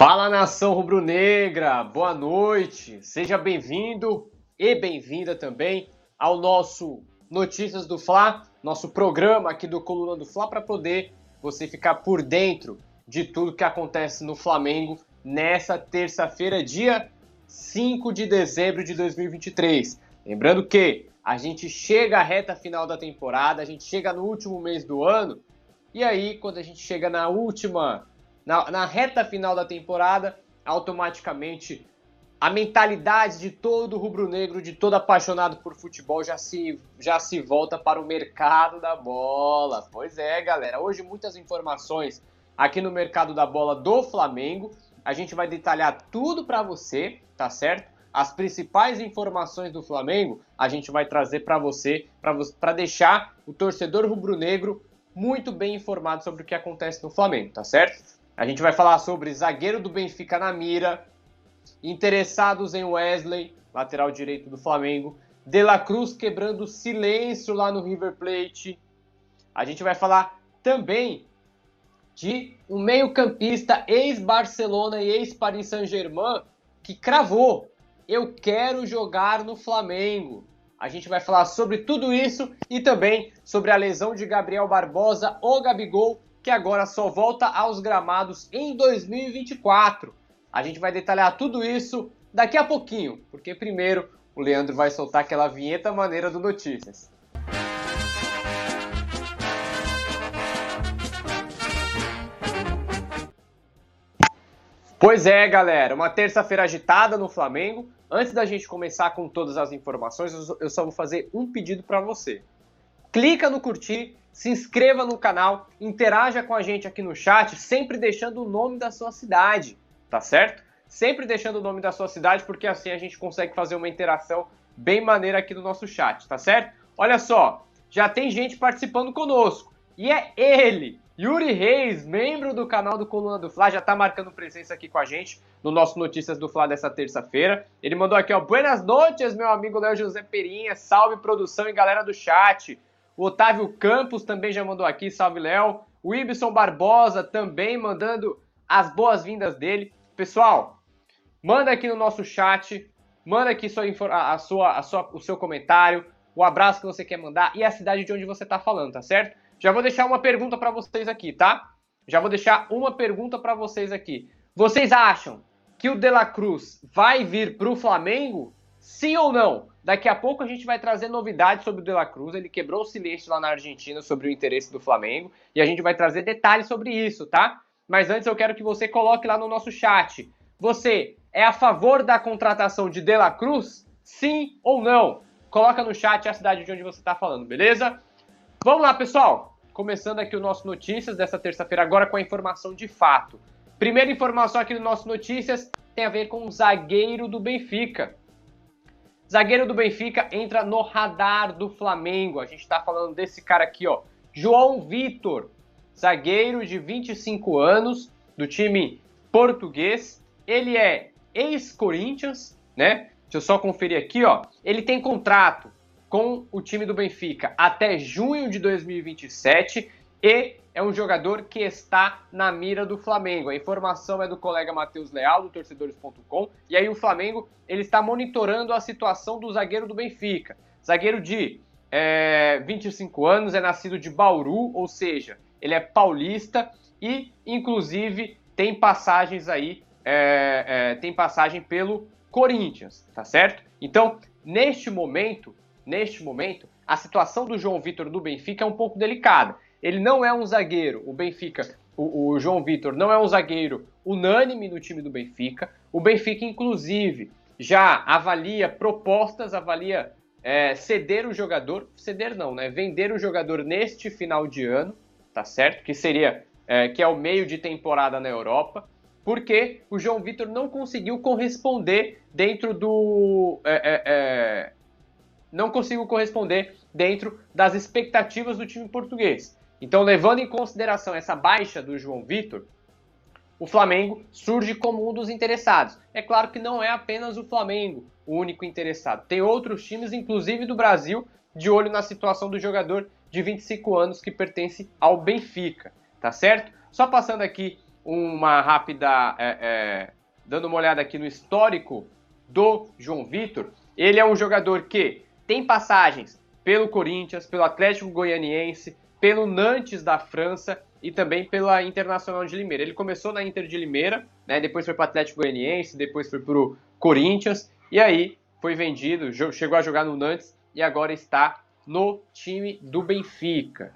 Fala nação rubro-negra, boa noite, seja bem-vindo e bem-vinda também ao nosso Notícias do Fla, nosso programa aqui do Coluna do Fla, para poder você ficar por dentro de tudo que acontece no Flamengo nessa terça-feira, dia 5 de dezembro de 2023. Lembrando que a gente chega à reta final da temporada, a gente chega no último mês do ano, e aí, quando a gente chega na última na, na reta final da temporada, automaticamente a mentalidade de todo rubro-negro, de todo apaixonado por futebol já se, já se volta para o mercado da bola. Pois é, galera. Hoje muitas informações aqui no mercado da bola do Flamengo. A gente vai detalhar tudo para você, tá certo? As principais informações do Flamengo a gente vai trazer para você, para deixar o torcedor rubro-negro muito bem informado sobre o que acontece no Flamengo, tá certo? A gente vai falar sobre zagueiro do Benfica na mira, interessados em Wesley, lateral direito do Flamengo, De La Cruz quebrando silêncio lá no River Plate. A gente vai falar também de um meio-campista ex-Barcelona e ex-Paris Saint-Germain que cravou: eu quero jogar no Flamengo. A gente vai falar sobre tudo isso e também sobre a lesão de Gabriel Barbosa, o Gabigol, que agora só volta aos gramados em 2024. A gente vai detalhar tudo isso daqui a pouquinho, porque primeiro o Leandro vai soltar aquela vinheta maneira do Notícias. Pois é, galera, uma terça-feira agitada no Flamengo. Antes da gente começar com todas as informações, eu só vou fazer um pedido para você. Clica no curtir, se inscreva no canal, interaja com a gente aqui no chat, sempre deixando o nome da sua cidade, tá certo? Sempre deixando o nome da sua cidade, porque assim a gente consegue fazer uma interação bem maneira aqui no nosso chat, tá certo? Olha só, já tem gente participando conosco. E é ele, Yuri Reis, membro do canal do Coluna do Fla, já está marcando presença aqui com a gente no nosso Notícias do Fla dessa terça-feira. Ele mandou aqui, ó, Buenas noites, meu amigo Léo José Perinha, salve produção e galera do chat. O Otávio Campos também já mandou aqui, salve Léo. O Ibson Barbosa também mandando as boas-vindas dele. Pessoal, manda aqui no nosso chat, manda aqui sua, a, sua, a sua, o seu comentário, o abraço que você quer mandar e a cidade de onde você está falando, tá certo? Já vou deixar uma pergunta para vocês aqui, tá? Já vou deixar uma pergunta para vocês aqui. Vocês acham que o De La Cruz vai vir para o Flamengo? Sim ou não? Daqui a pouco a gente vai trazer novidades sobre o De La Cruz. Ele quebrou o silêncio lá na Argentina sobre o interesse do Flamengo. E a gente vai trazer detalhes sobre isso, tá? Mas antes eu quero que você coloque lá no nosso chat. Você é a favor da contratação de De La Cruz? Sim ou não? Coloca no chat a cidade de onde você está falando, beleza? Vamos lá, pessoal! Começando aqui o nosso Notícias dessa terça-feira, agora com a informação de fato. Primeira informação aqui do nosso Notícias tem a ver com o zagueiro do Benfica. Zagueiro do Benfica entra no radar do Flamengo. A gente está falando desse cara aqui, ó. João Vitor, zagueiro de 25 anos, do time português. Ele é ex-Corinthians, né? Deixa eu só conferir aqui, ó. Ele tem contrato com o time do Benfica até junho de 2027 e é um jogador que está na mira do Flamengo. A informação é do colega Matheus Leal, do torcedores.com. E aí o Flamengo ele está monitorando a situação do zagueiro do Benfica. Zagueiro de é, 25 anos, é nascido de Bauru, ou seja, ele é paulista e, inclusive, tem passagens aí, é, é, tem passagem pelo Corinthians, tá certo? Então, neste momento, neste momento, a situação do João Vitor do Benfica é um pouco delicada. Ele não é um zagueiro, o Benfica, o, o João Vitor não é um zagueiro unânime no time do Benfica. O Benfica, inclusive, já avalia propostas, avalia é, ceder o jogador, ceder não, né? Vender o jogador neste final de ano, tá certo? Que seria, é, que é o meio de temporada na Europa, porque o João Vitor não conseguiu corresponder dentro do. É, é, é não conseguiu corresponder dentro das expectativas do time português. Então, levando em consideração essa baixa do João Vitor, o Flamengo surge como um dos interessados. É claro que não é apenas o Flamengo o único interessado. Tem outros times, inclusive do Brasil, de olho na situação do jogador de 25 anos que pertence ao Benfica, tá certo? Só passando aqui uma rápida. É, é, dando uma olhada aqui no histórico do João Vitor, ele é um jogador que tem passagens pelo Corinthians, pelo Atlético Goianiense, pelo Nantes da França e também pela Internacional de Limeira. Ele começou na Inter de Limeira, né, depois foi para o Atlético Goianiense, depois foi para o Corinthians e aí foi vendido, chegou a jogar no Nantes e agora está no time do Benfica.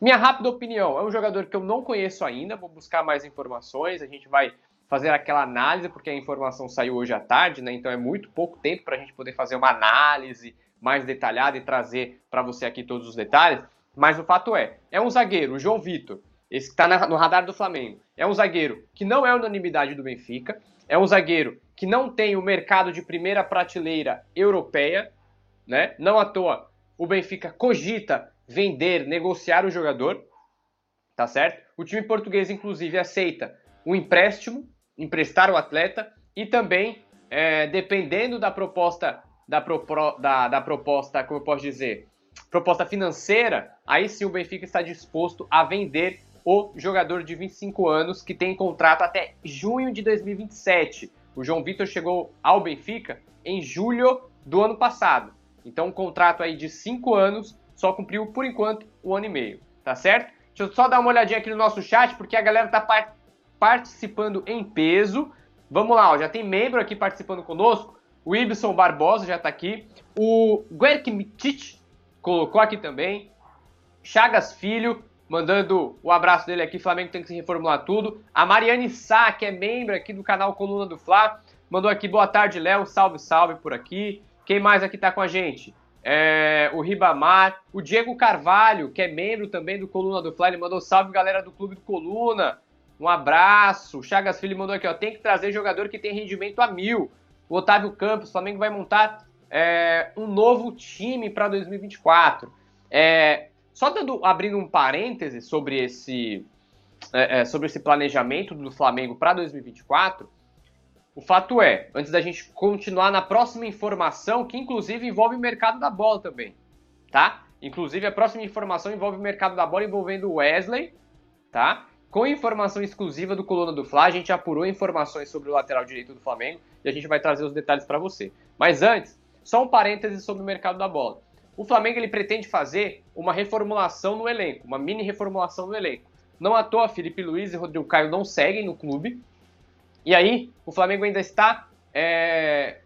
Minha rápida opinião, é um jogador que eu não conheço ainda, vou buscar mais informações, a gente vai fazer aquela análise, porque a informação saiu hoje à tarde, né? Então é muito pouco tempo para a gente poder fazer uma análise mais detalhada e trazer para você aqui todos os detalhes. Mas o fato é, é um zagueiro, o João Vitor, esse que está no radar do Flamengo. É um zagueiro que não é unanimidade do Benfica, é um zagueiro que não tem o mercado de primeira prateleira europeia, né? Não à toa o Benfica cogita vender, negociar o jogador, tá certo? O time português, inclusive, aceita o empréstimo, emprestar o atleta e também, é, dependendo da proposta, da, da, da proposta, como eu posso dizer, proposta financeira, aí sim o Benfica está disposto a vender o jogador de 25 anos que tem contrato até junho de 2027. O João Vitor chegou ao Benfica em julho do ano passado. Então, um contrato aí de 5 anos só cumpriu por enquanto um ano e meio, tá certo? Deixa eu só dar uma olhadinha aqui no nosso chat, porque a galera tá par participando em peso. Vamos lá, ó, já tem membro aqui participando conosco. O Ibson Barbosa já tá aqui. O Guerk Mitic colocou aqui também. Chagas Filho, mandando o abraço dele aqui. Flamengo tem que se reformular tudo. A Mariane Sá, que é membro aqui do canal Coluna do Fla, mandou aqui boa tarde, Léo. Salve, salve por aqui. Quem mais aqui tá com a gente? É, o Ribamar, o Diego Carvalho, que é membro também do Coluna do Fla, ele mandou salve galera do Clube do Coluna. Um abraço. O Chagas Filho mandou aqui, ó. Tem que trazer jogador que tem rendimento a mil. O Otávio Campos, Flamengo vai montar é, um novo time para 2024. É, só dando, abrindo um parêntese sobre esse, é, é, sobre esse planejamento do Flamengo para 2024, o fato é, antes da gente continuar na próxima informação, que inclusive envolve o mercado da bola também, tá? Inclusive a próxima informação envolve o mercado da bola envolvendo o Wesley, tá? Com informação exclusiva do Coluna do Fla, a gente apurou informações sobre o lateral direito do Flamengo e a gente vai trazer os detalhes para você. Mas antes, só um parêntese sobre o mercado da bola. O Flamengo ele pretende fazer uma reformulação no elenco, uma mini reformulação no elenco. Não à toa, Felipe Luiz e Rodrigo Caio não seguem no clube. E aí, o Flamengo ainda está é,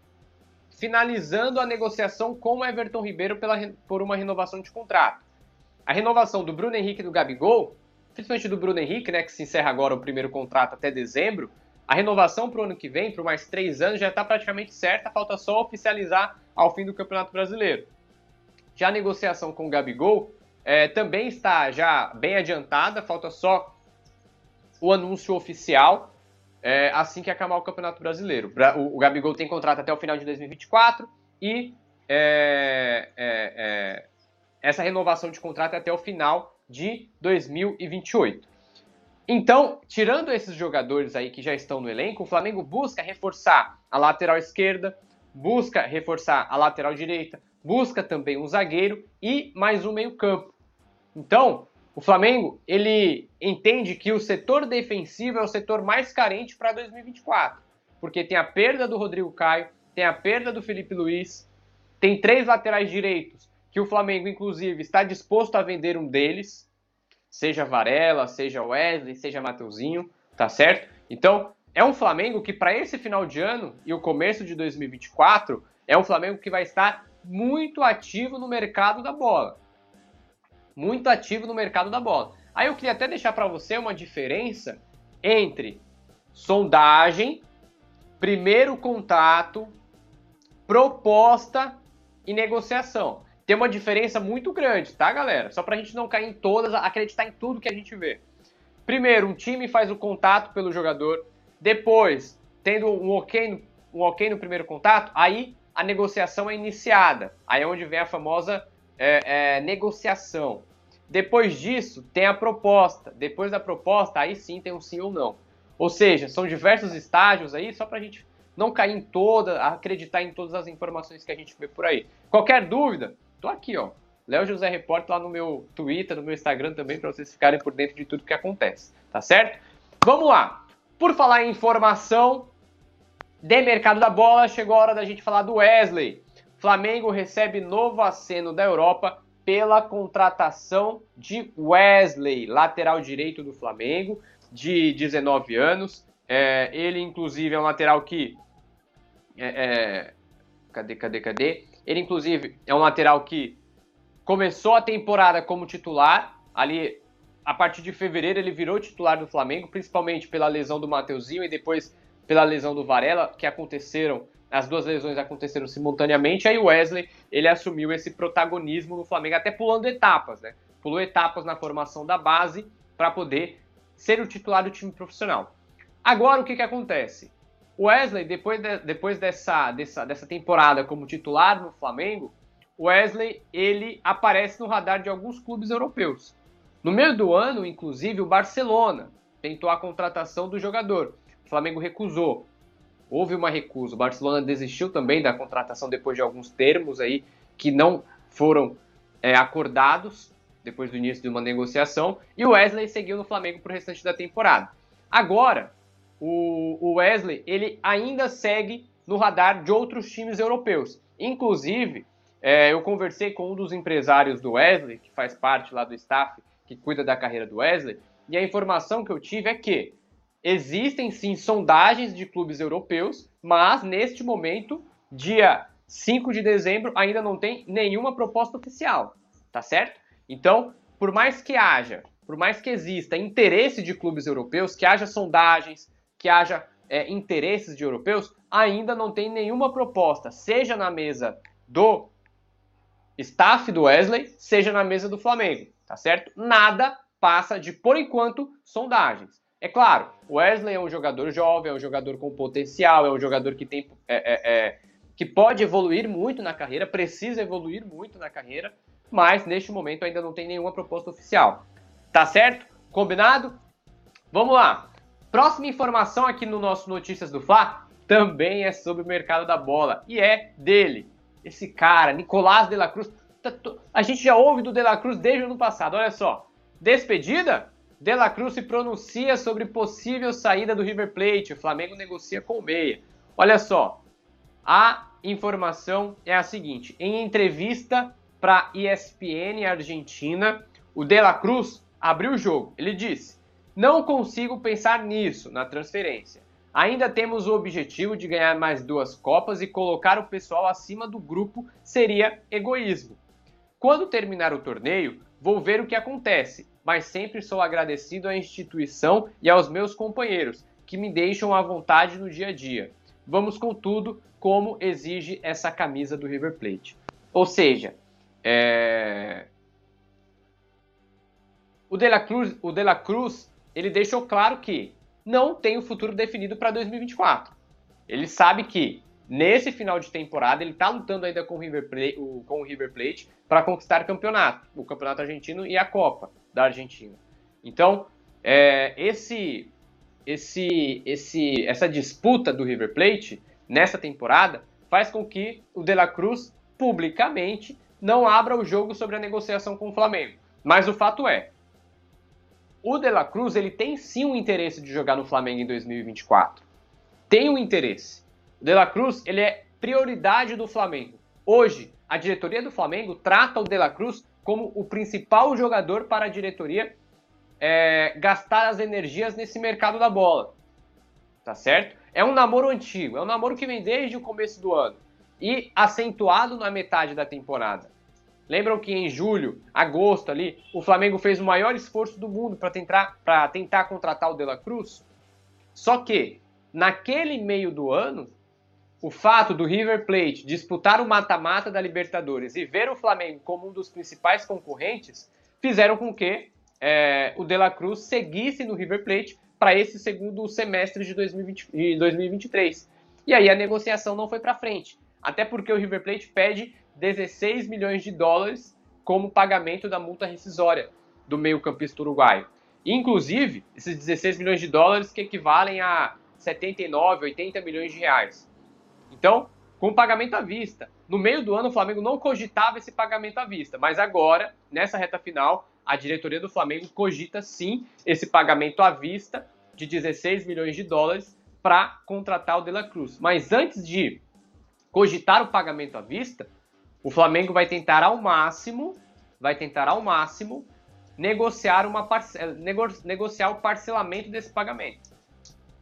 finalizando a negociação com o Everton Ribeiro pela, por uma renovação de contrato. A renovação do Bruno Henrique e do Gabigol, principalmente do Bruno Henrique, né, que se encerra agora o primeiro contrato até dezembro, a renovação para o ano que vem, por mais três anos, já está praticamente certa, falta só oficializar ao fim do Campeonato Brasileiro. Já a negociação com o Gabigol é, também está já bem adiantada, falta só o anúncio oficial é, assim que acabar o Campeonato Brasileiro. O, o, Gabigol tem contrato até o final de 2024 e é, é, é, essa renovação de contrato é até o final de 2028. Então, tirando esses jogadores aí que já estão no elenco, o Flamengo busca reforçar a lateral esquerda, busca reforçar a lateral direita, busca também um zagueiro e mais um meio-campo. Então, o Flamengo, ele entende que o setor defensivo é o setor mais carente para 2024, porque tem a perda do Rodrigo Caio, tem a perda do Felipe Luiz, tem três laterais direitos que o Flamengo, inclusive, está disposto a vender um deles, seja Varela, seja Wesley, seja Mateuzinho, tá certo? Então, é um Flamengo que para esse final de ano e o começo de 2024 é um Flamengo que vai estar muito ativo no mercado da bola. Muito ativo no mercado da bola. Aí eu queria até deixar para você uma diferença entre sondagem, primeiro contato, proposta e negociação. Tem uma diferença muito grande, tá, galera? Só para a gente não cair em todas, acreditar em tudo que a gente vê. Primeiro, um time faz o contato pelo jogador. Depois, tendo um ok, um ok no primeiro contato, aí a negociação é iniciada. Aí é onde vem a famosa é, é, negociação. Depois disso, tem a proposta. Depois da proposta, aí sim tem um sim ou não. Ou seja, são diversos estágios aí, só para a gente não cair em toda, acreditar em todas as informações que a gente vê por aí. Qualquer dúvida, tô aqui, ó. Léo José Repórter lá no meu Twitter, no meu Instagram também, para vocês ficarem por dentro de tudo que acontece, tá certo? Vamos lá! Por falar em informação de mercado da bola, chegou a hora da gente falar do Wesley. Flamengo recebe novo aceno da Europa pela contratação de Wesley, lateral direito do Flamengo, de 19 anos. É, ele, inclusive, é um lateral que. É, é, cadê, cadê, cadê? Ele, inclusive, é um lateral que começou a temporada como titular. Ali, a partir de fevereiro, ele virou titular do Flamengo, principalmente pela lesão do Mateuzinho e depois pela lesão do Varela, que aconteceram, as duas lesões aconteceram simultaneamente. Aí o Wesley, ele assumiu esse protagonismo no Flamengo, até pulando etapas, né? Pulou etapas na formação da base para poder ser o titular do time profissional. Agora, o que, que acontece? O Wesley, depois, de, depois dessa, dessa, dessa temporada como titular no Flamengo, o Wesley ele aparece no radar de alguns clubes europeus. No meio do ano, inclusive, o Barcelona tentou a contratação do jogador. O Flamengo recusou. Houve uma recusa. O Barcelona desistiu também da contratação depois de alguns termos aí que não foram é, acordados depois do início de uma negociação. E o Wesley seguiu no Flamengo para o restante da temporada. Agora, o Wesley ele ainda segue no radar de outros times europeus. Inclusive, é, eu conversei com um dos empresários do Wesley, que faz parte lá do staff que cuida da carreira do Wesley, e a informação que eu tive é que existem sim sondagens de clubes europeus, mas neste momento, dia 5 de dezembro, ainda não tem nenhuma proposta oficial, tá certo? Então, por mais que haja, por mais que exista interesse de clubes europeus, que haja sondagens, que haja é, interesses de europeus, ainda não tem nenhuma proposta, seja na mesa do staff do Wesley, seja na mesa do Flamengo tá certo? Nada passa de, por enquanto, sondagens. É claro, o Wesley é um jogador jovem, é um jogador com potencial, é um jogador que tem é, é, é, que pode evoluir muito na carreira, precisa evoluir muito na carreira, mas neste momento ainda não tem nenhuma proposta oficial. Tá certo? Combinado? Vamos lá. Próxima informação aqui no nosso Notícias do Fla também é sobre o mercado da bola e é dele, esse cara, Nicolás de la Cruz. Tá a gente já ouve do De La Cruz desde o ano passado. Olha só. Despedida? De La Cruz se pronuncia sobre possível saída do River Plate. O Flamengo negocia com o Meia. Olha só. A informação é a seguinte: em entrevista para ESPN Argentina, o De La Cruz abriu o jogo. Ele disse: Não consigo pensar nisso na transferência. Ainda temos o objetivo de ganhar mais duas Copas e colocar o pessoal acima do grupo seria egoísmo. Quando terminar o torneio, vou ver o que acontece, mas sempre sou agradecido à instituição e aos meus companheiros, que me deixam à vontade no dia a dia. Vamos com tudo, como exige essa camisa do River Plate. Ou seja, é... o De La Cruz, o De La Cruz, ele deixou claro que não tem o futuro definido para 2024. Ele sabe que Nesse final de temporada, ele está lutando ainda com o River Plate, com o River Plate para conquistar o campeonato, o campeonato argentino e a Copa da Argentina. Então, é, esse, esse, esse, essa disputa do River Plate nessa temporada faz com que o De La Cruz publicamente não abra o jogo sobre a negociação com o Flamengo. Mas o fato é, o De La Cruz ele tem sim um interesse de jogar no Flamengo em 2024. Tem um interesse. De La Cruz, ele é prioridade do Flamengo. Hoje, a diretoria do Flamengo trata o De La Cruz como o principal jogador para a diretoria é, gastar as energias nesse mercado da bola. Tá certo? É um namoro antigo, é um namoro que vem desde o começo do ano e acentuado na metade da temporada. Lembram que em julho, agosto ali, o Flamengo fez o maior esforço do mundo para tentar, tentar contratar o De La Cruz? Só que, naquele meio do ano, o fato do River Plate disputar o mata-mata da Libertadores e ver o Flamengo como um dos principais concorrentes fizeram com que é, o De La Cruz seguisse no River Plate para esse segundo semestre de, 2020, de 2023. E aí a negociação não foi para frente, até porque o River Plate pede 16 milhões de dólares como pagamento da multa rescisória do meio-campista uruguaio. Inclusive, esses 16 milhões de dólares que equivalem a 79, 80 milhões de reais. Então, com pagamento à vista. No meio do ano, o Flamengo não cogitava esse pagamento à vista, mas agora, nessa reta final, a diretoria do Flamengo cogita sim esse pagamento à vista de 16 milhões de dólares para contratar o De La Cruz. Mas antes de cogitar o pagamento à vista, o Flamengo vai tentar ao máximo, vai tentar ao máximo negociar uma nego negociar o parcelamento desse pagamento.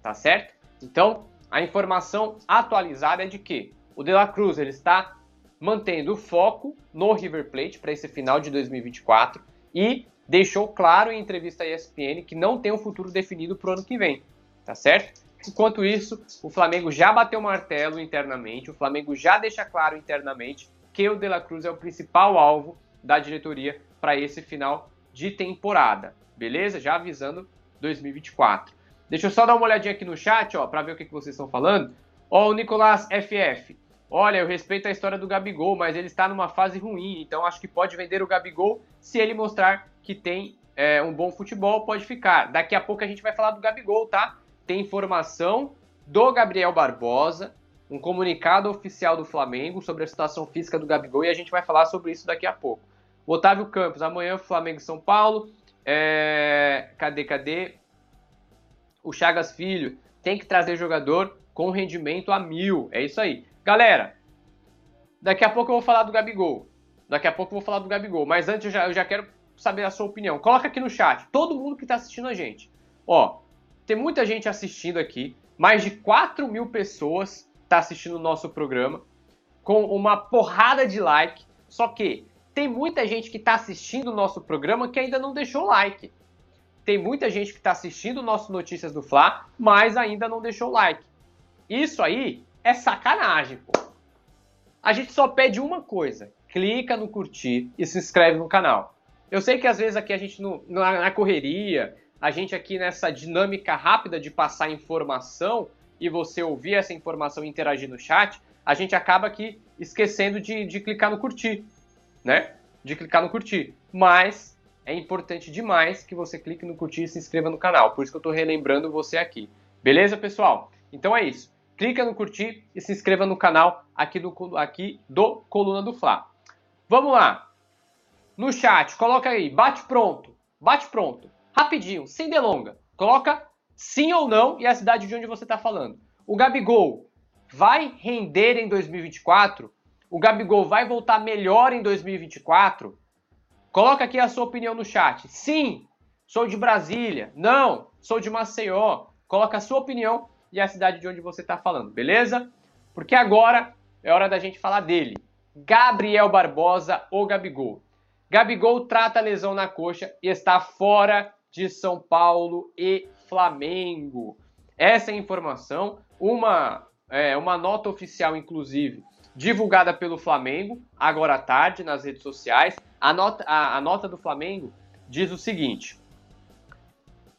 Tá certo? Então, a informação atualizada é de que o De La Cruz ele está mantendo o foco no River Plate para esse final de 2024 e deixou claro em entrevista à ESPN que não tem um futuro definido para o ano que vem, tá certo? Enquanto isso, o Flamengo já bateu o martelo internamente, o Flamengo já deixa claro internamente que o De La Cruz é o principal alvo da diretoria para esse final de temporada, beleza? Já avisando 2024. Deixa eu só dar uma olhadinha aqui no chat, ó, para ver o que, que vocês estão falando. Ó, o Nicolás FF. Olha, eu respeito a história do Gabigol, mas ele está numa fase ruim, então acho que pode vender o Gabigol se ele mostrar que tem é, um bom futebol, pode ficar. Daqui a pouco a gente vai falar do Gabigol, tá? tem informação do Gabriel Barbosa, um comunicado oficial do Flamengo sobre a situação física do Gabigol e a gente vai falar sobre isso daqui a pouco. O Otávio Campos, amanhã Flamengo São Paulo. É... Cadê, cadê? O Chagas Filho tem que trazer jogador com rendimento a mil. É isso aí. Galera, daqui a pouco eu vou falar do Gabigol. Daqui a pouco eu vou falar do Gabigol. Mas antes eu já, eu já quero saber a sua opinião. Coloca aqui no chat. Todo mundo que está assistindo a gente. Ó, tem muita gente assistindo aqui, mais de 4 mil pessoas tá assistindo o nosso programa, com uma porrada de like, só que tem muita gente que está assistindo o nosso programa que ainda não deixou like. Tem muita gente que está assistindo o nosso Notícias do Fla, mas ainda não deixou like. Isso aí é sacanagem, pô. A gente só pede uma coisa: clica no curtir e se inscreve no canal. Eu sei que às vezes aqui a gente não, na correria, a gente aqui nessa dinâmica rápida de passar informação e você ouvir essa informação e interagir no chat, a gente acaba aqui esquecendo de, de clicar no curtir, né? De clicar no curtir. Mas é importante demais que você clique no curtir e se inscreva no canal. Por isso que eu estou relembrando você aqui. Beleza, pessoal? Então é isso. Clica no curtir e se inscreva no canal aqui do, aqui do Coluna do Fla. Vamos lá. No chat, coloca aí, bate pronto. Bate pronto rapidinho, sem delonga. Coloca sim ou não e a cidade de onde você está falando. O Gabigol vai render em 2024? O Gabigol vai voltar melhor em 2024? Coloca aqui a sua opinião no chat. Sim, sou de Brasília. Não, sou de Maceió. Coloca a sua opinião e a cidade de onde você está falando, beleza? Porque agora é hora da gente falar dele. Gabriel Barbosa, ou Gabigol. Gabigol trata a lesão na coxa e está fora de São Paulo e Flamengo. Essa é a informação, uma, é, uma nota oficial, inclusive, divulgada pelo Flamengo, agora à tarde, nas redes sociais. A nota, a, a nota do Flamengo diz o seguinte: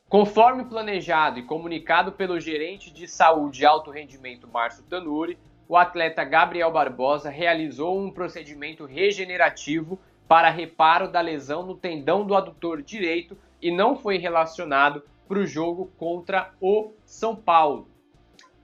Conforme planejado e comunicado pelo gerente de saúde e alto rendimento Márcio Tanuri, o atleta Gabriel Barbosa realizou um procedimento regenerativo para reparo da lesão no tendão do adutor direito e não foi relacionado para o jogo contra o São Paulo.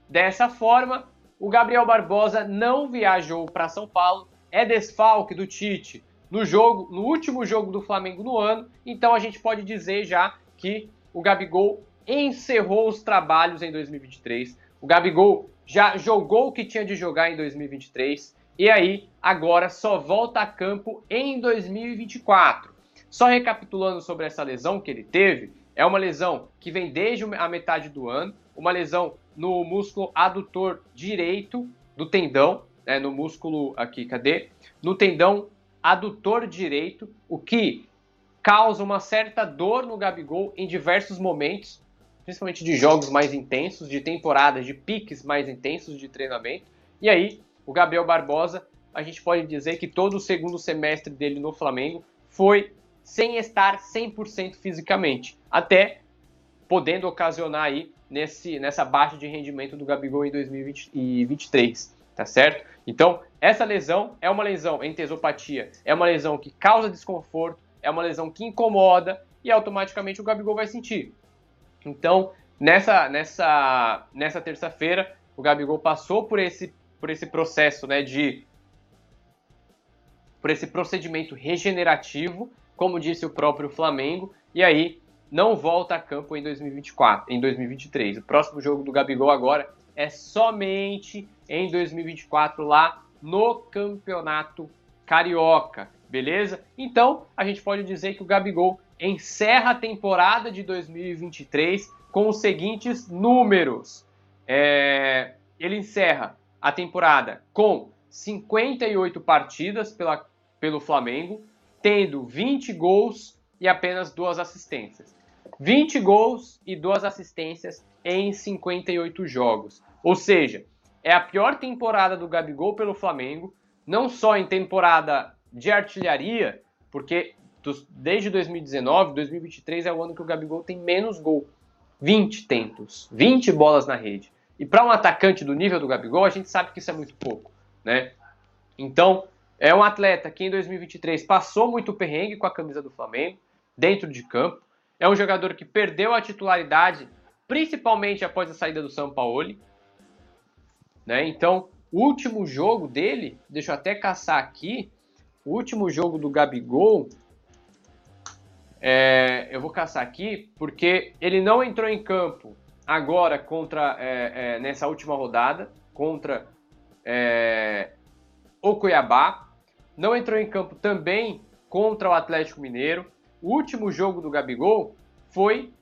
Dessa forma, o Gabriel Barbosa não viajou para São Paulo, é desfalque do Tite no jogo, no último jogo do Flamengo no ano, então a gente pode dizer já que o Gabigol encerrou os trabalhos em 2023. O Gabigol já jogou o que tinha de jogar em 2023 e aí agora só volta a campo em 2024. Só recapitulando sobre essa lesão que ele teve, é uma lesão que vem desde a metade do ano, uma lesão no músculo adutor direito do tendão, né, no músculo aqui, cadê? No tendão adutor direito, o que causa uma certa dor no Gabigol em diversos momentos, principalmente de jogos mais intensos, de temporadas, de piques mais intensos de treinamento. E aí, o Gabriel Barbosa, a gente pode dizer que todo o segundo semestre dele no Flamengo foi sem estar 100% fisicamente, até podendo ocasionar aí nesse, nessa baixa de rendimento do Gabigol em 2023, tá certo? Então, essa lesão é uma lesão em tesopatia, é uma lesão que causa desconforto, é uma lesão que incomoda e automaticamente o Gabigol vai sentir. Então, nessa, nessa, nessa terça-feira, o Gabigol passou por esse, por esse processo né, de. por esse procedimento regenerativo como disse o próprio Flamengo, e aí não volta a campo em 2024, em 2023. O próximo jogo do Gabigol agora é somente em 2024 lá no Campeonato Carioca, beleza? Então, a gente pode dizer que o Gabigol encerra a temporada de 2023 com os seguintes números. É, ele encerra a temporada com 58 partidas pela, pelo Flamengo, tendo 20 gols e apenas duas assistências. 20 gols e duas assistências em 58 jogos. Ou seja, é a pior temporada do Gabigol pelo Flamengo, não só em temporada de artilharia, porque desde 2019, 2023 é o ano que o Gabigol tem menos gol. 20 tentos, 20 bolas na rede. E para um atacante do nível do Gabigol, a gente sabe que isso é muito pouco, né? Então, é um atleta que em 2023 passou muito perrengue com a camisa do Flamengo, dentro de campo. É um jogador que perdeu a titularidade, principalmente após a saída do São Paulo. Né? Então, o último jogo dele, deixa eu até caçar aqui, o último jogo do Gabigol, é, eu vou caçar aqui, porque ele não entrou em campo agora contra é, é, nessa última rodada contra é, o Cuiabá, não entrou em campo também contra o Atlético Mineiro, o último jogo do Gabigol foi.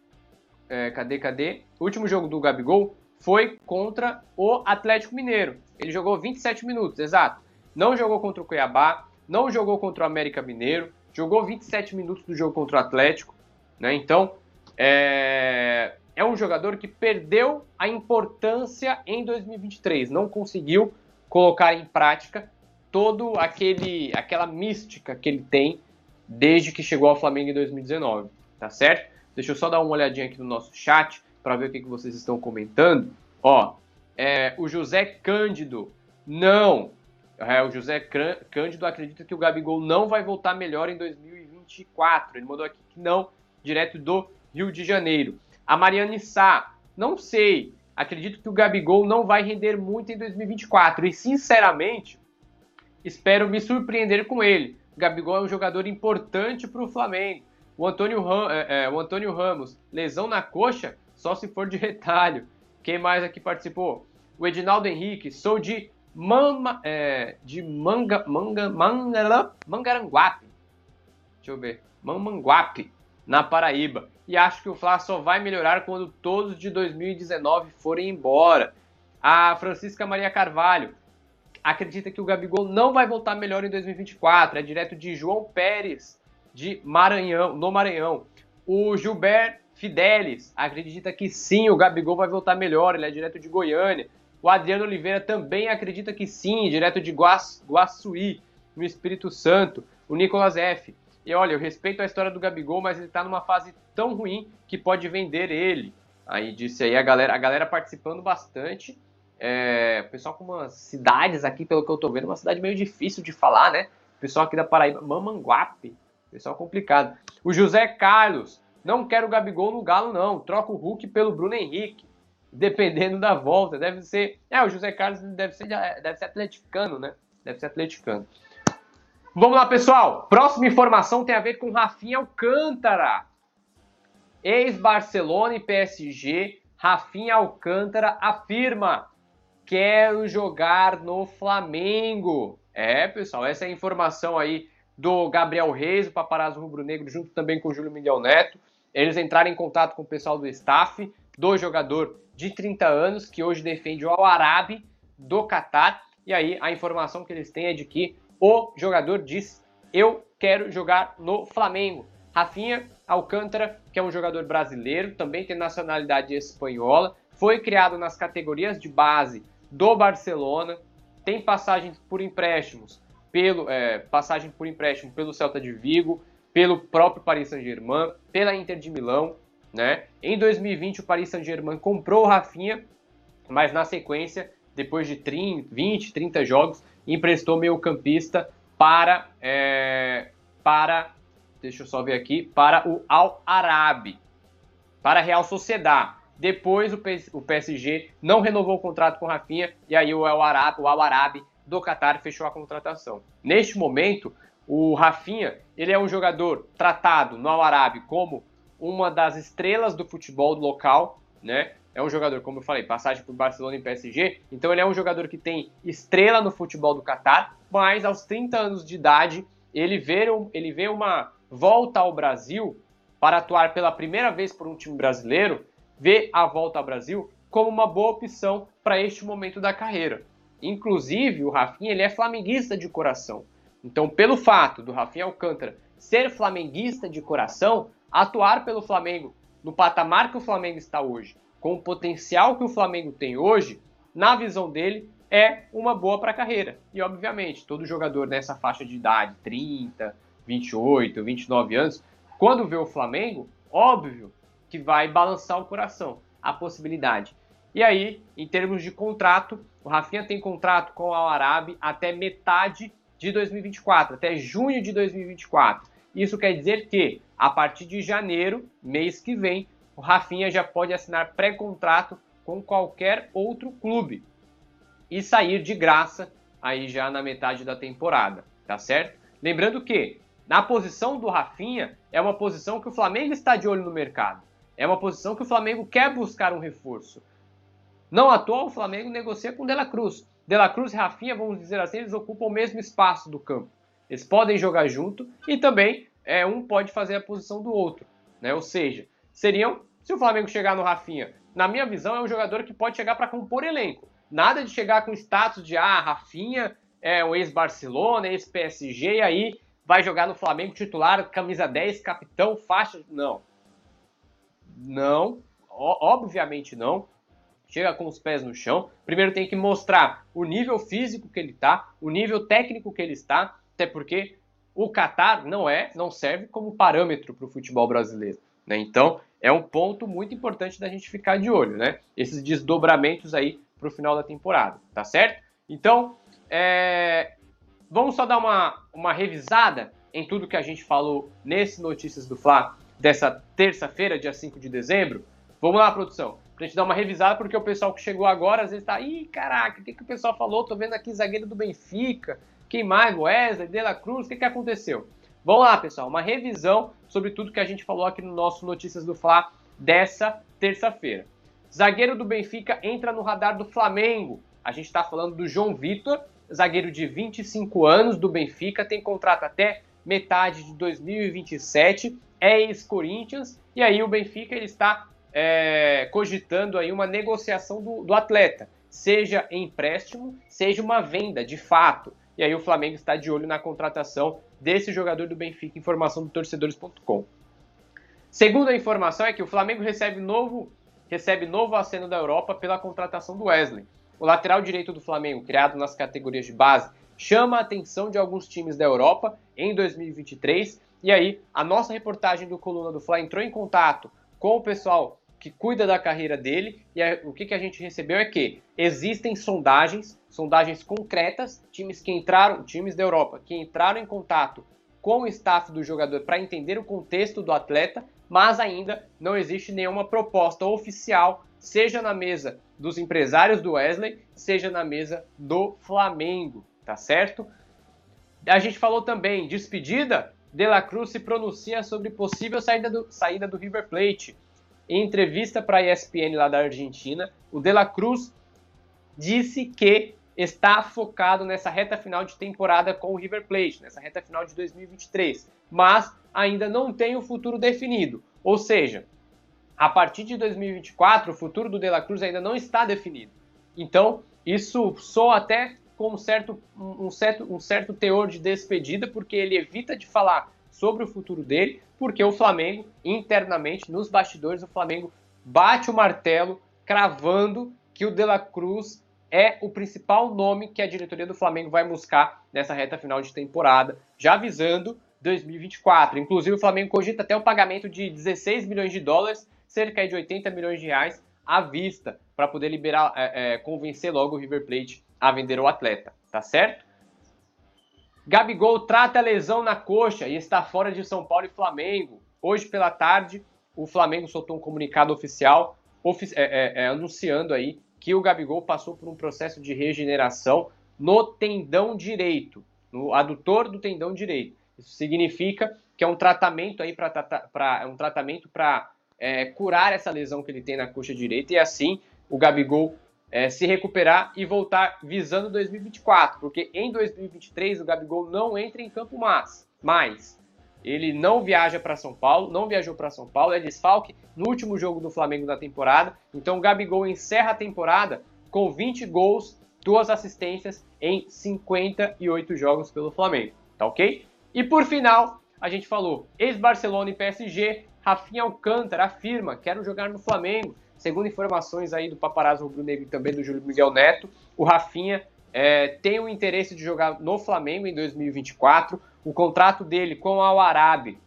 É, cadê, cadê? O último jogo do Gabigol foi contra o Atlético Mineiro. Ele jogou 27 minutos, exato. Não jogou contra o Cuiabá, não jogou contra o América Mineiro, jogou 27 minutos do jogo contra o Atlético. Né? Então, é, é um jogador que perdeu a importância em 2023, não conseguiu colocar em prática todo aquele aquela mística que ele tem desde que chegou ao Flamengo em 2019, tá certo? Deixa eu só dar uma olhadinha aqui no nosso chat para ver o que, que vocês estão comentando. Ó, é, o José Cândido, não. É, o José Cândido acredita que o Gabigol não vai voltar melhor em 2024. Ele mandou aqui que não, direto do Rio de Janeiro. A Mariane Sá, não sei. Acredito que o Gabigol não vai render muito em 2024. E, sinceramente, espero me surpreender com ele. Gabigol é um jogador importante para o Flamengo. O Antônio, Ram, é, é, o Antônio Ramos, lesão na coxa, só se for de retalho. Quem mais aqui participou? O Edinaldo Henrique, sou de Mama, é, de Manga, Manga, Manga, Mangaranguape. Deixa eu ver. Mamanguape, na Paraíba. E acho que o Fla só vai melhorar quando todos de 2019 forem embora. A Francisca Maria Carvalho, acredita que o Gabigol não vai voltar melhor em 2024. É direto de João Pérez, de Maranhão, no Maranhão. O Gilbert Fidelis acredita que sim, o Gabigol vai voltar melhor. Ele é direto de Goiânia. O Adriano Oliveira também acredita que sim, direto de Guaçuí, no Espírito Santo. O Nicolas F. E olha, eu respeito a história do Gabigol, mas ele está numa fase tão ruim que pode vender ele. Aí disse aí a galera, a galera participando bastante. É, pessoal com umas cidades aqui, pelo que eu tô vendo, uma cidade meio difícil de falar, né? Pessoal aqui da Paraíba, Mamanguape, pessoal complicado. O José Carlos, não quero o Gabigol no Galo, não. Troca o Hulk pelo Bruno Henrique, dependendo da volta. Deve ser. É, o José Carlos deve ser, deve ser atleticano, né? Deve ser atleticano. Vamos lá, pessoal. Próxima informação tem a ver com Rafinha Alcântara. Ex-Barcelona e PSG, Rafinha Alcântara afirma quero jogar no Flamengo. É, pessoal, essa é a informação aí do Gabriel Reis, o paparazzo rubro-negro, junto também com o Júlio Miguel Neto. Eles entraram em contato com o pessoal do staff do jogador de 30 anos, que hoje defende o Al-Arabi do Catar. E aí a informação que eles têm é de que o jogador diz: Eu quero jogar no Flamengo. Rafinha Alcântara, que é um jogador brasileiro, também tem nacionalidade espanhola, foi criado nas categorias de base do Barcelona, tem passagens por empréstimos pelo é, passagem por empréstimo pelo Celta de Vigo, pelo próprio Paris Saint-Germain, pela Inter de Milão, né? Em 2020 o Paris Saint-Germain comprou o Rafinha, mas na sequência, depois de 30, 20, 30 jogos, emprestou meio-campista para é, para deixa eu só ver aqui, para o Al Arabi, para a Real Sociedad. Depois o PSG não renovou o contrato com o Rafinha e aí o Al Arabi, o Al Arabi do Qatar fechou a contratação. Neste momento, o Rafinha, ele é um jogador tratado no Al Arabi como uma das estrelas do futebol local, né? É um jogador, como eu falei, passagem por Barcelona e PSG, então ele é um jogador que tem estrela no futebol do Catar, mas aos 30 anos de idade, ele vê, ele vê uma volta ao Brasil para atuar pela primeira vez por um time brasileiro, vê a volta ao Brasil como uma boa opção para este momento da carreira. Inclusive, o Rafinha ele é flamenguista de coração. Então, pelo fato do Rafinha Alcântara ser flamenguista de coração, atuar pelo Flamengo no patamar que o Flamengo está hoje, com o potencial que o Flamengo tem hoje, na visão dele, é uma boa para a carreira. E, obviamente, todo jogador nessa faixa de idade, 30, 28, 29 anos, quando vê o Flamengo, óbvio que vai balançar o coração, a possibilidade. E aí, em termos de contrato, o Rafinha tem contrato com o Al Arabi até metade de 2024, até junho de 2024. Isso quer dizer que, a partir de janeiro, mês que vem, o Rafinha já pode assinar pré-contrato com qualquer outro clube e sair de graça aí já na metade da temporada, tá certo? Lembrando que na posição do Rafinha é uma posição que o Flamengo está de olho no mercado. É uma posição que o Flamengo quer buscar um reforço. Não à toa o Flamengo negocia com Dela Cruz. Dela Cruz e Rafinha, vamos dizer assim, eles ocupam o mesmo espaço do campo. Eles podem jogar junto e também é, um pode fazer a posição do outro. Né? Ou seja, seriam, se o Flamengo chegar no Rafinha, na minha visão, é um jogador que pode chegar para compor elenco. Nada de chegar com status de, ah, Rafinha é o ex-Barcelona, ex-PSG, e aí vai jogar no Flamengo titular, camisa 10, capitão, faixa. Não. Não. obviamente não chega com os pés no chão. Primeiro tem que mostrar o nível físico que ele está, o nível técnico que ele está, até porque o Qatar não é, não serve como parâmetro para o futebol brasileiro. Né? Então é um ponto muito importante da gente ficar de olho, né? Esses desdobramentos aí para o final da temporada, tá certo? Então é... vamos só dar uma, uma revisada em tudo que a gente falou nesse Notícias do Fla dessa terça-feira, dia 5 de dezembro. Vamos lá, produção pra gente dar uma revisada, porque o pessoal que chegou agora às vezes tá, ih, caraca, o que, que o pessoal falou? Tô vendo aqui zagueiro do Benfica, quem mais? Wesley, De La Cruz, o que, que aconteceu? Vamos lá, pessoal, uma revisão sobre tudo que a gente falou aqui no nosso Notícias do Fla dessa terça-feira. Zagueiro do Benfica entra no radar do Flamengo. A gente está falando do João Vitor, zagueiro de 25 anos do Benfica, tem contrato até metade de 2027, é ex-Corinthians, e aí o Benfica ele está é, cogitando aí uma negociação do, do atleta, seja em empréstimo, seja uma venda de fato. E aí o Flamengo está de olho na contratação desse jogador do Benfica, informação do torcedores.com. Segunda informação é que o Flamengo recebe novo, recebe novo aceno da Europa pela contratação do Wesley. O lateral direito do Flamengo, criado nas categorias de base, chama a atenção de alguns times da Europa em 2023. E aí, a nossa reportagem do Coluna do Fla entrou em contato com o pessoal que cuida da carreira dele, e a, o que, que a gente recebeu é que existem sondagens, sondagens concretas, times que entraram, times da Europa, que entraram em contato com o staff do jogador para entender o contexto do atleta, mas ainda não existe nenhuma proposta oficial, seja na mesa dos empresários do Wesley, seja na mesa do Flamengo, tá certo? A gente falou também, despedida, De La Cruz se pronuncia sobre possível saída do, saída do River Plate. Em entrevista para a ESPN lá da Argentina, o De La Cruz disse que está focado nessa reta final de temporada com o River Plate, nessa reta final de 2023, mas ainda não tem o futuro definido. Ou seja, a partir de 2024, o futuro do De La Cruz ainda não está definido. Então, isso soa até com um certo, um certo, um certo teor de despedida, porque ele evita de falar sobre o futuro dele, porque o Flamengo, internamente, nos bastidores, o Flamengo bate o martelo, cravando que o De La Cruz é o principal nome que a diretoria do Flamengo vai buscar nessa reta final de temporada, já avisando 2024. Inclusive, o Flamengo cogita até o pagamento de 16 milhões de dólares, cerca de 80 milhões de reais à vista, para poder liberar, é, é, convencer logo o River Plate a vender o atleta, tá certo? Gabigol trata a lesão na coxa e está fora de São Paulo e Flamengo. Hoje pela tarde, o Flamengo soltou um comunicado oficial ofici é, é, é, anunciando aí que o Gabigol passou por um processo de regeneração no tendão direito, no adutor do tendão direito. Isso significa que é um tratamento aí para um tratamento para é, curar essa lesão que ele tem na coxa direita e assim o Gabigol é, se recuperar e voltar visando 2024, porque em 2023 o Gabigol não entra em campo mais, mas ele não viaja para São Paulo, não viajou para São Paulo, é desfalque no último jogo do Flamengo da temporada, então o Gabigol encerra a temporada com 20 gols, duas assistências em 58 jogos pelo Flamengo, tá ok? E por final, a gente falou ex-Barcelona e PSG, Rafinha Alcântara afirma, quero jogar no Flamengo, Segundo informações aí do paparazzo rubro-negro e também do Júlio Miguel Neto, o Rafinha é, tem o interesse de jogar no Flamengo em 2024. O contrato dele com o Al-Arabi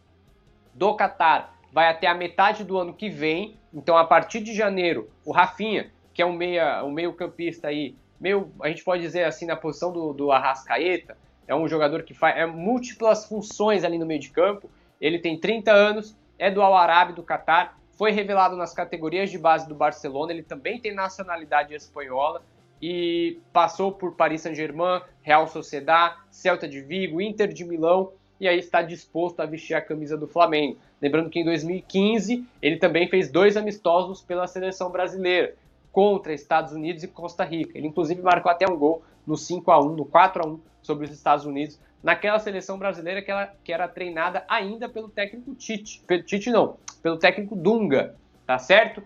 do Qatar vai até a metade do ano que vem. Então, a partir de janeiro, o Rafinha, que é um meia, um meio campista aí, meio, a gente pode dizer assim, na posição do, do Arrascaeta, é um jogador que faz é, múltiplas funções ali no meio de campo. Ele tem 30 anos, é do Al-Arabi do Qatar foi revelado nas categorias de base do Barcelona, ele também tem nacionalidade espanhola e passou por Paris Saint-Germain, Real Sociedad, Celta de Vigo, Inter de Milão e aí está disposto a vestir a camisa do Flamengo. Lembrando que em 2015 ele também fez dois amistosos pela seleção brasileira contra Estados Unidos e Costa Rica. Ele inclusive marcou até um gol no 5 a 1, no 4 a 1 sobre os Estados Unidos naquela seleção brasileira que, ela, que era treinada ainda pelo técnico Tite. Pelo Tite não, pelo técnico Dunga, tá certo?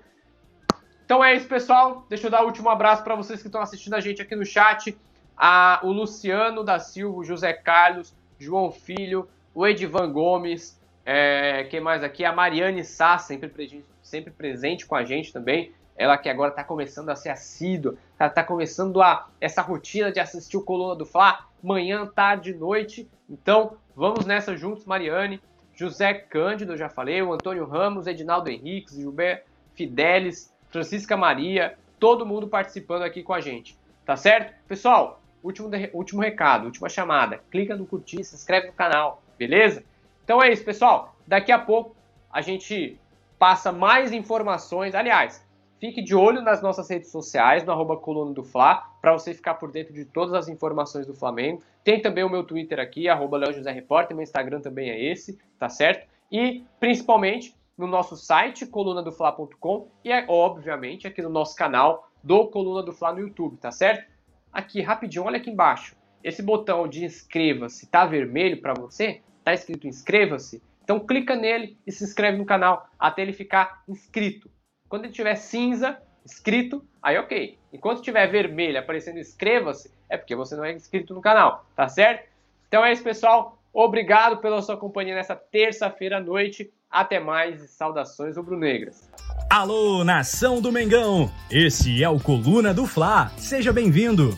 Então é isso, pessoal. Deixa eu dar o um último abraço para vocês que estão assistindo a gente aqui no chat. A, o Luciano da Silva, o José Carlos, João Filho, o Edivan Gomes, é, quem mais aqui? A Mariane Sá, sempre, sempre presente com a gente também. Ela que agora está começando a ser assídua, está tá começando a essa rotina de assistir o Coluna do Fla manhã, tarde, noite. Então, vamos nessa juntos, Mariane, José Cândido, já falei, o Antônio Ramos, Edinaldo Henriques, Gilberto Fidelis, Francisca Maria, todo mundo participando aqui com a gente. Tá certo? Pessoal, último, último recado, última chamada. Clica no curtir, se inscreve no canal, beleza? Então é isso, pessoal. Daqui a pouco a gente passa mais informações. Aliás, Fique de olho nas nossas redes sociais, no arroba coluna do Fla, para você ficar por dentro de todas as informações do Flamengo. Tem também o meu Twitter aqui, arroba Leo José Repórter, meu Instagram também é esse, tá certo? E, principalmente, no nosso site, colunadofla.com e, é, obviamente, aqui no nosso canal do Coluna do Fla no YouTube, tá certo? Aqui, rapidinho, olha aqui embaixo. Esse botão de inscreva-se tá vermelho para você? Tá escrito inscreva-se? Então clica nele e se inscreve no canal até ele ficar inscrito. Quando ele tiver cinza, escrito, aí ok. Enquanto tiver vermelho aparecendo inscreva-se, é porque você não é inscrito no canal, tá certo? Então é isso, pessoal. Obrigado pela sua companhia nessa terça-feira à noite. Até mais e saudações rubro-negras. Alô, nação do Mengão! Esse é o Coluna do Fla. Seja bem-vindo!